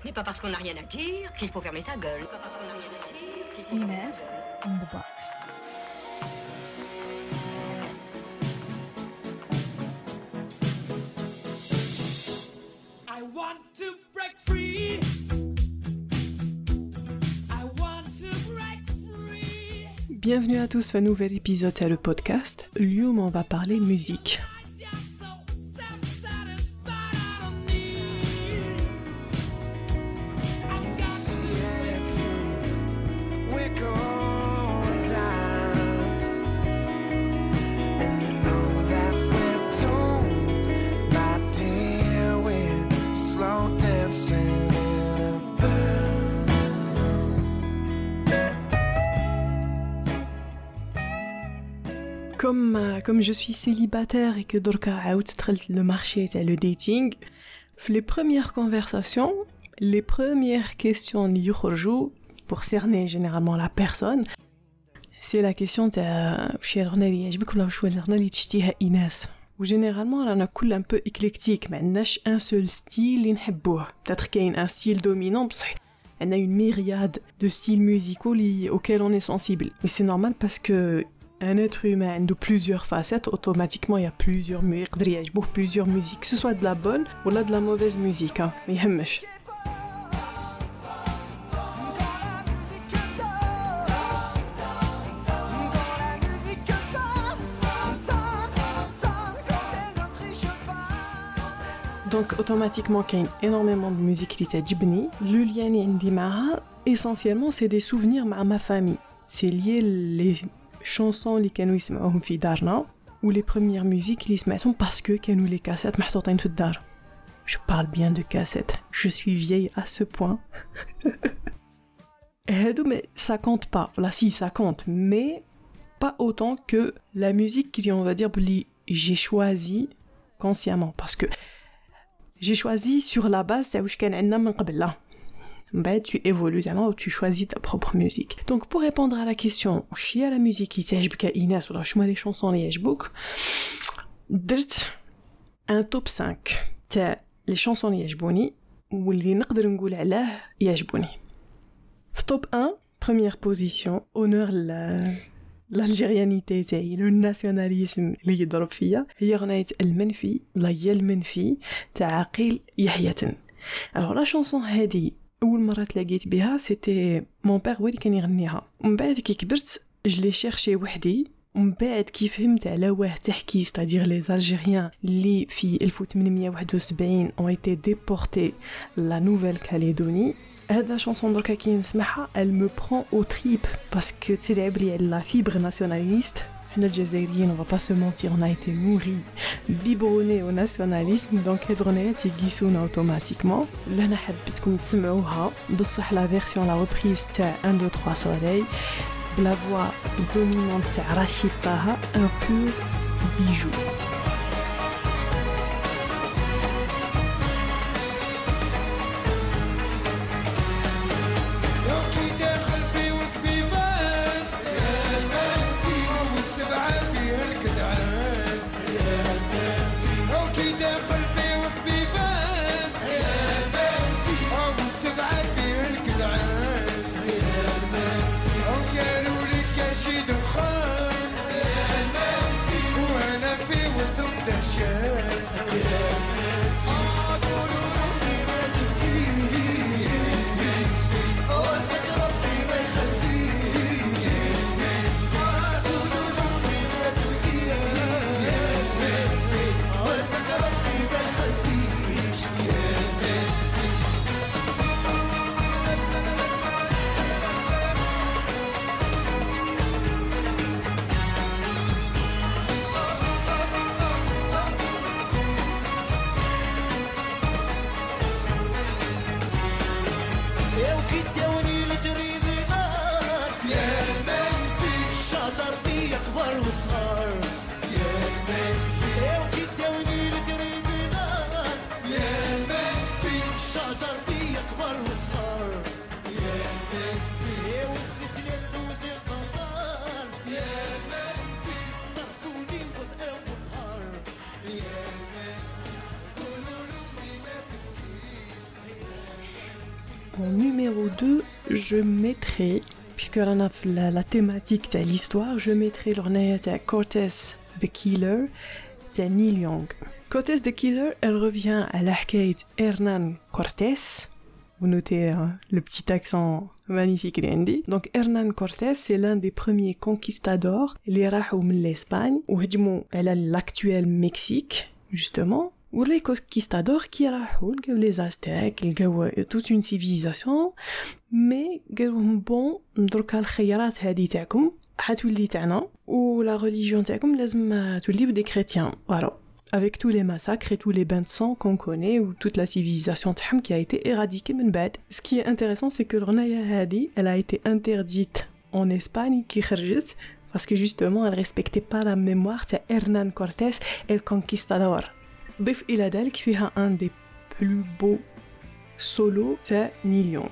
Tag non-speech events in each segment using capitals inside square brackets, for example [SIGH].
Ce n'est pas parce qu'on n'a rien à dire qu'il faut fermer sa gueule. Pas parce qu'on n'a rien à dire Inès in the box. I want to break free. Bienvenue à tous, à un nouvel épisode, c'est le podcast. Lyon on va parler musique. comme, euh, comme je suis célibataire et que Dorka outstrelt le marché était le dating, les premières conversations, les premières questions de pour cerner généralement la personne, c'est la question de euh, chez Ronali, je Inès. Généralement, a cool un peu éclectique, mais n'a un seul style Peut-être qu'il y a un style dominant, on a une myriade de styles musicaux auxquels on est sensible. Et c'est normal parce que un être humain de plusieurs facettes, automatiquement il y a plusieurs musiques, plusieurs musiques, que ce soit de la bonne ou là de la mauvaise musique. Hein. Mais euh, Donc automatiquement il y a énormément de musique qui t'a Le lien essentiellement c'est des souvenirs à ma famille. C'est lié les chansons اللي كانوا يسمعوهم في دارنا ou les premières musiques اللي سمعتهم parce que كانوا les cassettes محطوطين في الدار je parle bien de cassettes je suis vieille à ce point [LAUGHS] هادو mais ça compte pas voilà si ça compte mais pas autant que la musique qui on va dire بلي j'ai choisi consciemment parce que j'ai choisi sur la base تاع واش كان عندنا من قبل لا من بعد tu évolues زعما و tu choisis ta propre musique donc pour répondre à la question واش هي la musique qui تعجبك يا ايناس ولا شنو هما les chansons اللي يعجبوك درت un top 5 تاع les chansons اللي يعجبوني واللي نقدر نقول علاه يعجبوني في top 1 première position honneur la l'algérianité تاعي لو ناسيوناليزم اللي يضرب فيا هي غنية المنفي ولا هي المنفي تاع عقيل يحيى الوغ لا شونسون هادي أول مرة تلاقيت بها سيتي مون بير هو اللي كان يغنيها. ومن بعد كي كبرت جلي شيرشي وحدي. ومن بعد كي فهمت على واه تحكي ستادير لي زالجيريان اللي في 1871 ont été déportés la nouvelle Calédonie هذا شونسون دركا كي نسمعها me prend au trip. Parce que تلعب لي على لا فيبر ناسيوناليست on va pas se mentir, on a été nourri, biberonné au nationalisme, donc Hedronet Gisuna automatiquement. Là, la version, la reprise, 1, 2, 3 soleil, la voix dominante, Rachid Taha, un pur bijou. en numéro 2, je mettrai, puisque la, la thématique de l'histoire, je mettrai l'ornée de Cortez the Killer de Neil Young. Cortez the Killer, elle revient à l'arcade Hernan Cortés. Vous notez hein, le petit accent magnifique d'Andy. Donc Hernan Cortés, c'est l'un des premiers conquistadors, les Rahoum l'Espagne, ou à l'actuel Mexique, justement, ou les conquistadors qui les Aztèques, toute une civilisation, mais bon, ou la religion des chrétiens. Voilà. Avec tous les massacres et tous les bains de sang qu'on connaît, ou toute la civilisation qui a été éradiquée. même bête. Ce qui est intéressant, c'est que l'Ronaya Hadi, elle a été interdite en Espagne, qui parce que justement, elle respectait pas la mémoire de Hernán Cortés, el conquistador. ضيف إلى ذلك فيها un des plus beaux solos تاع نيل يونغ.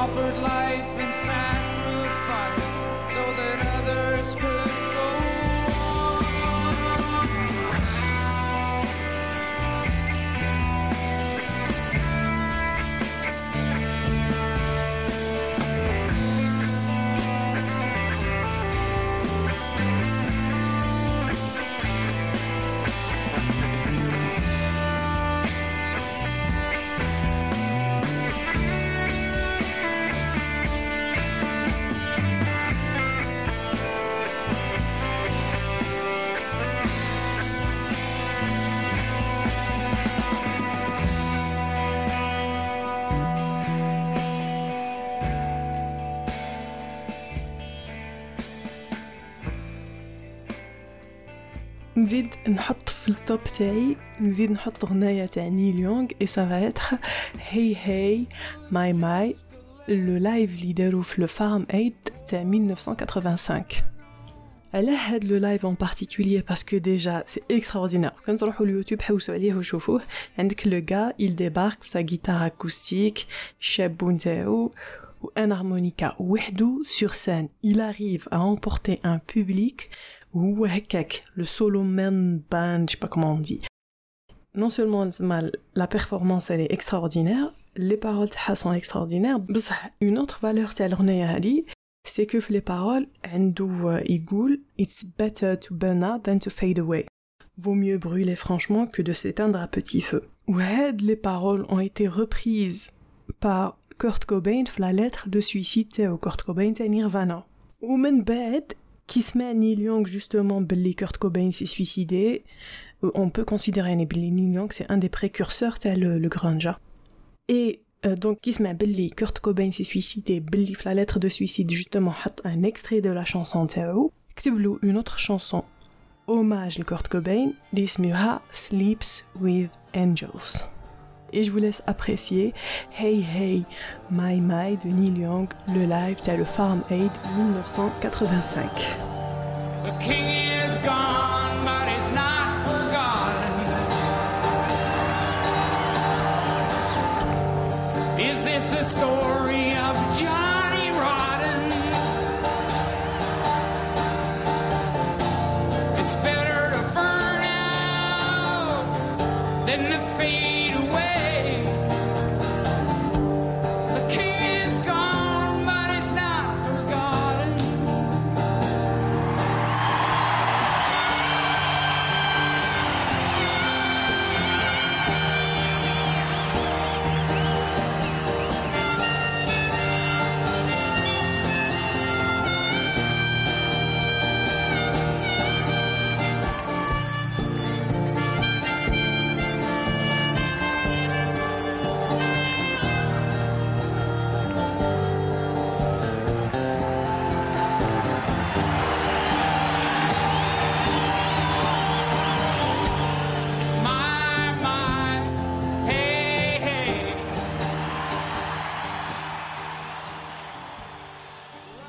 Offered life and sacrifice so that others could نزيد نحط في التوب تاعي نزيد نحط غناية تاع نيل يونغ اي سافا اتر هي هي ماي ماي لو لايف اللي دارو في لو فارم ايد تاع 1985 علاه هاد لو لايف ان بارتيكولير باسكو ديجا سي اكستراوردينير كان تروحوا اليوتيوب حوسوا عليه وشوفوه عندك لو غا il débarque sa guitare acoustique شاب نتاعو وان هارمونيكا وحده sur scène il arrive à emporter un public وهو هكاك le solo man band je sais pas comment on dit non seulement زعما la performance elle est extraordinaire les paroles تاعها sont extraordinaires بصح une autre valeur تاع الأغنية هذه c'est que في les paroles عنده يقول it's better to burn out than to fade away vaut mieux brûler franchement que de s'éteindre à petit feu وهاد les paroles ont été reprises par Kurt Cobain في la lettre de suicide تاعو Kurt Cobain تاع Nirvana ومن بعد Kismet Neil Young, justement, Billy Kurt Cobain s'est suicidé, euh, on peut considérer que Billy Neil Young, c'est un des précurseurs, tel le, le grunge. Et euh, donc, Kismet Billy Kurt Cobain s'est suicidé, Billy, la lettre de suicide, justement, a un extrait de la chanson Tao, une autre chanson, hommage à Kurt Cobain, l'ismuha Sleeps with Angels et je vous laisse apprécier Hey Hey My My de Neil Young, le live le Farm Aid 1985. The king is gone, but he's not forgotten. Is this a story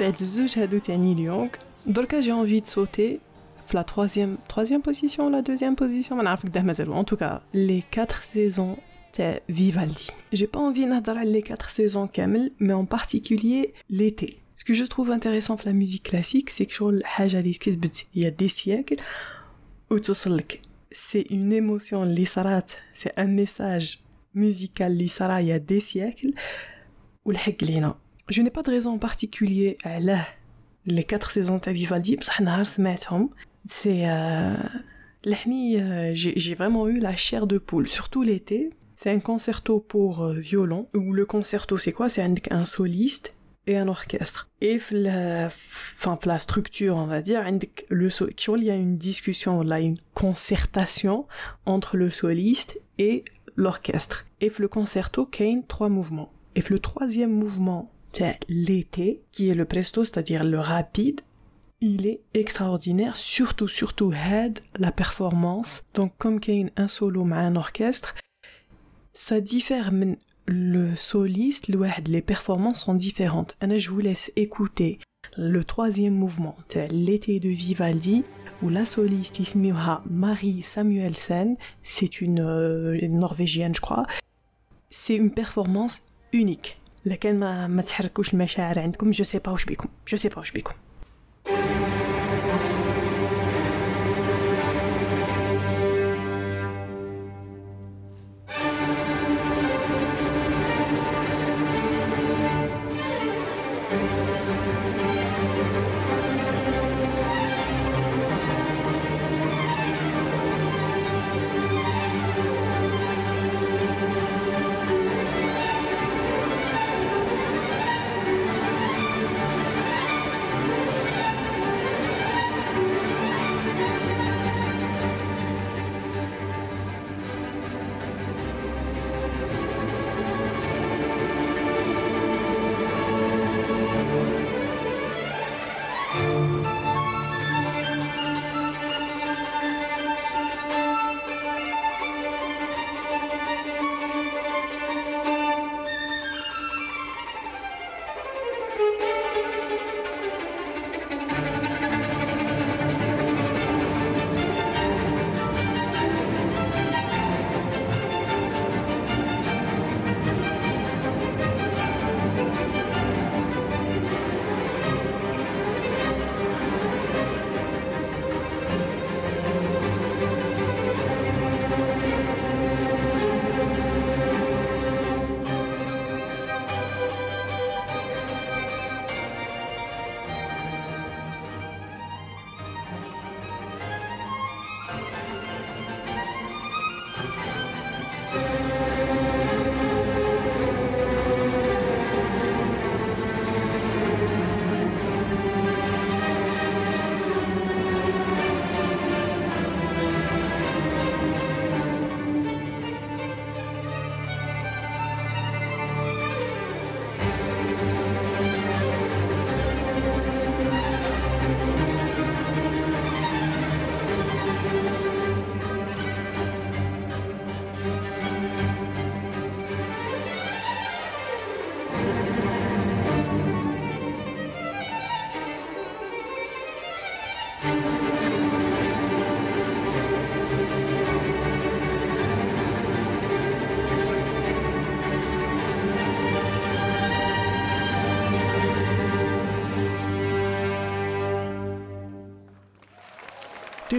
هاد الزوج هادو تاني اليونغ دركا جي انفي de sauter في la troisième troisième position la deuxième position ما نعرف قداه مازالو en tout cas les quatre saisons تاع Vivaldi j'ai pas envie نهضر على les quatre saisons كامل mais en particulier l'été ce que je trouve intéressant في la musique classique c'est que شغل حاجة اللي كسبت il y a des siècles وتوصلك c'est une émotion اللي صرات c'est un message musical اللي صرا il y a des siècles والحق لينا je n'ai pas de raison en particulier à la les quatre saisons de Vivaldi, hein. c'est euh, euh j'ai vraiment eu la chair de poule, surtout l'été. C'est un concerto pour euh, violon, où le concerto c'est quoi? C'est un, soliste et un orchestre. Et la, enfin, la structure, on va dire, le so il y a une discussion, là, une concertation entre le soliste et l'orchestre. Et le concerto, Kane, trois mouvements. Et le troisième mouvement c'est l'été, qui est le presto, c'est-à-dire le rapide. Il est extraordinaire, surtout, surtout head, la performance. Donc, comme Kane, un solo, mais un orchestre, ça diffère le soliste, le les performances sont différentes. je vous laisse écouter le troisième mouvement, l'été de Vivaldi, où la soliste Ismiha Marie Samuelsen, c'est euh, une norvégienne je crois, c'est une performance unique. لكن ما, ما تحركوش المشاعر عندكم. جو سي با واش بيكم. جو سي با واش بيكم.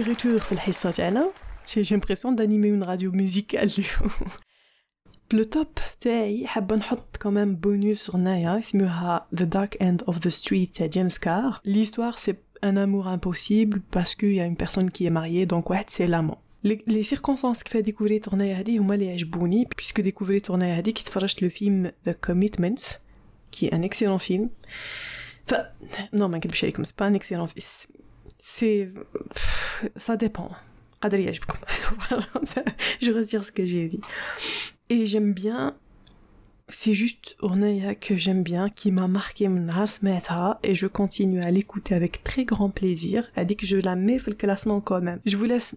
de retour في الحصة تاعنا j'ai j'ai l'impression d'animer une radio musicale [LAUGHS] اليوم le top تاعي حابة نحط quand même bonus هنايا اسمها The Dark End of the Street تاع James Carr l'histoire c'est un amour impossible parce qu'il y a une personne qui est mariée donc واحد c'est l'amant les, les circonstances qui fait découvrir التغنية هذه هما اللي عجبوني puisque découvrir التغنية هذه كي تفرجت le film The Commitments qui est un excellent film enfin non ما نكذبش عليكم c'est pas un excellent film c'est. Ça dépend. [LAUGHS] je retire ce que j'ai dit. Et j'aime bien. C'est juste Ornaya que j'aime bien, qui m'a marqué mon et je continue à l'écouter avec très grand plaisir. Elle dit que je la mets le classement quand même. Je vous laisse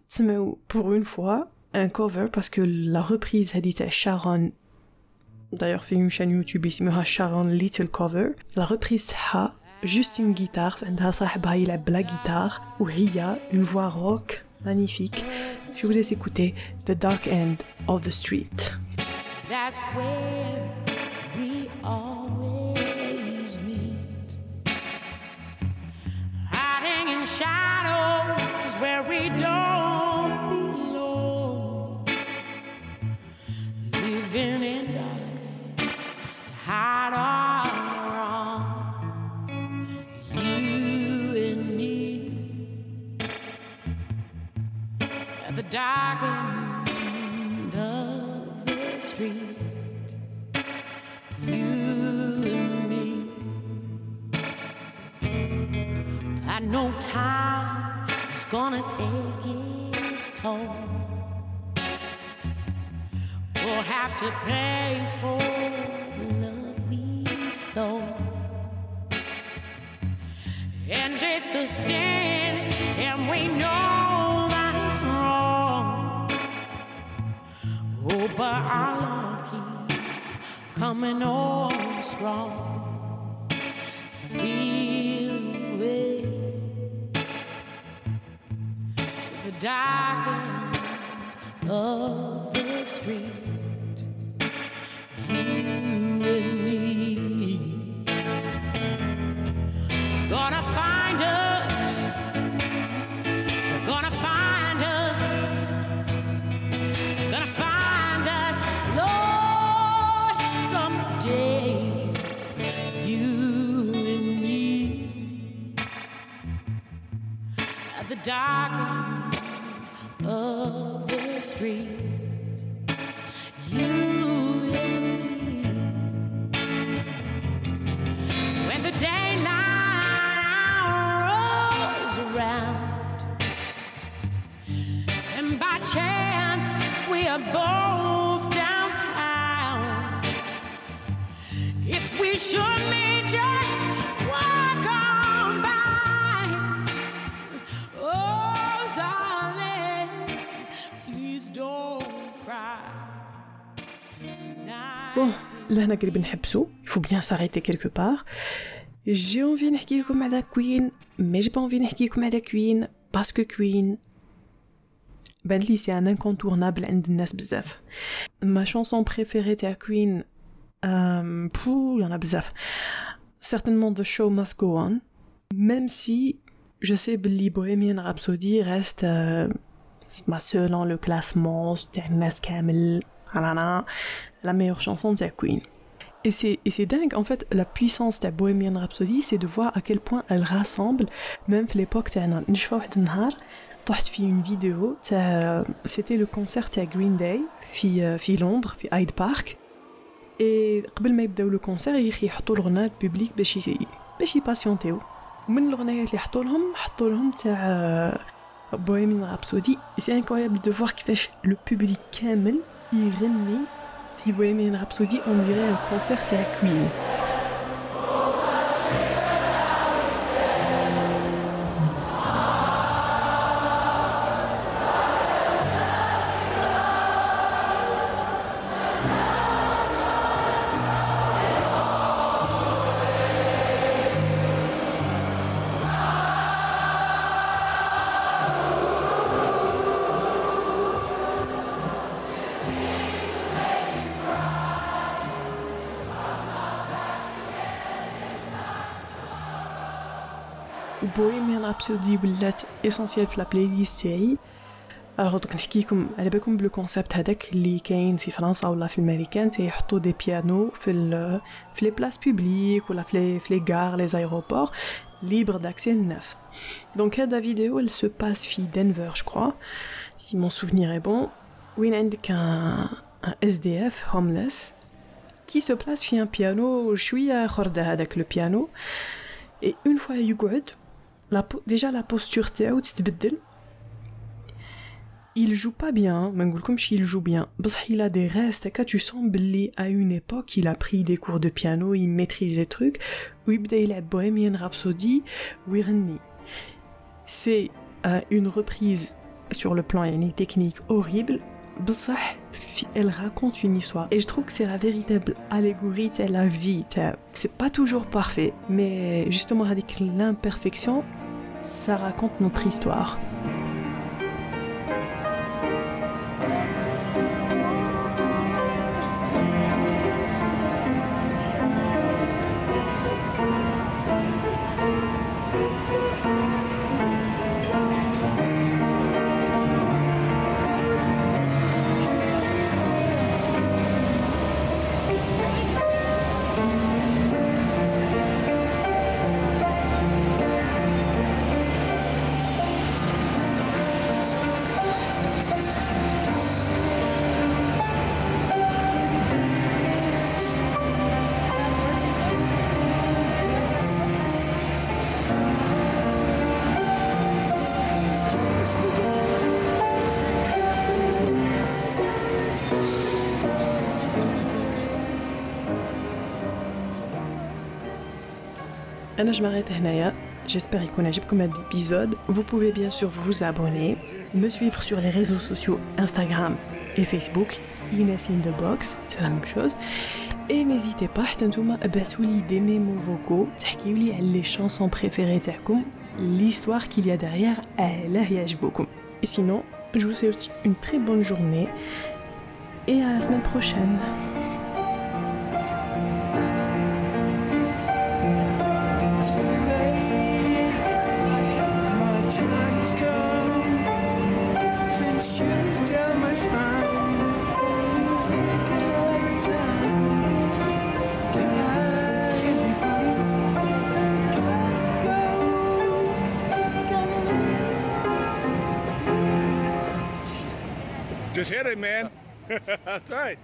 pour une fois un cover parce que la reprise, elle dit Sharon d'ailleurs fait une chaîne YouTube ici, Sharon Little Cover. La reprise Ha juste une guitare عندها صاحبها يلعب بلا guitare وهي une voix rock magnifique je vous laisse écouter The Dark End of the Street That's where we always meet. Hiding in shadows where we don't belong. Living in darkness to hide our dark end of the street. You and me. I know time is gonna take its toll. We'll have to pay for the love we stole. And it's a sin, and we know but our love keeps coming on strong. Steal away to the dark end of the street. You and me. Dark end of the street. You and me when the daylight rolls around. And by chance, we are both downtown. If we should meet, just Bon, là, on il faut bien s'arrêter quelque part. J'ai envie de vous parler la Queen, mais j'ai pas envie de vous parler la Queen, parce que Queen, ben c'est un incontournable Ma chanson préférée de Queen, euh, il y en a bzaf. Certainement The Show Must Go On, même si je sais que Bohemian Rhapsody reste euh, ma seule dans le classement, c'est un la meilleure chanson de Queen. Et c'est, et c'est dingue, en fait, la puissance de Bohemian Rhapsody, c'est de voir à quel point elle rassemble, même à l'époque, تاعنا نشفى واحد النهار طحت في une vidéo تاع c'était le concert تاع Green Day في في لندن في Hyde Park et قبل ما يبداو لو كونسير يا اخي يحطوا الغناء البوبليك باش يسي باش يباسيونتيو ومن الاغنيات اللي حطوا لهم حطوا لهم تاع بوهيميان رابسودي سي انكرويابل دو فوار كيفاش لو بوبليك كامل يغني Si Bohemian Rhapsody, on dirait un concert à Queen. رابسودي ولات اسونسيال في لابلاي ليست تاعي الوغ دوك نحكي لكم على بالكم بلو كونسيبت هذاك اللي كاين في فرنسا ولا في الامريكان تيحطوا دي بيانو في ال في لي بلاص بوبليك ولا في لي في لي غار لي ايروبور libre d'accès الناس دونك هذا فيديو elle se passe في دنفر je crois si mon souvenir est bon وين عندك un, un SDF homeless qui se place في un piano شويه خردة هذاك لو بيانو et une fois يقعد la po- déjà la posture تاعو تتبدل il joue pas bien ما نقولكمش il joue bien بصح il a des restes هكا tu sens بلي à une époque il a pris des cours de piano il maîtrise des trucs ويبدا يلعب Bohemian Rhapsody ويغني c'est euh, une reprise sur le plan يعني technique horrible بصح في- elle raconte une histoire. Et je trouve que c'est la véritable allégorie de la vie. C'est pas toujours parfait, mais justement avec l'imperfection, ça raconte notre histoire. Anna, je m'arrête هنايا. J'espère يكون عجبكم هذا l'épisode. Vous pouvez bien sûr vous abonner, me suivre sur les réseaux sociaux Instagram et Facebook. Ines in the box, c'est la même chose. Et n'hésitez pas, حتى نتوما ابعتوا لي des mémos vocaux تحكيوا لي على les chansons préférées تاعكم, l'histoire qu'il y a derrière, علاه يعجبوكم. Et sinon, je vous souhaite une très bonne journée et à la semaine prochaine. Man. [LAUGHS] That's right.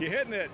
You're hitting it.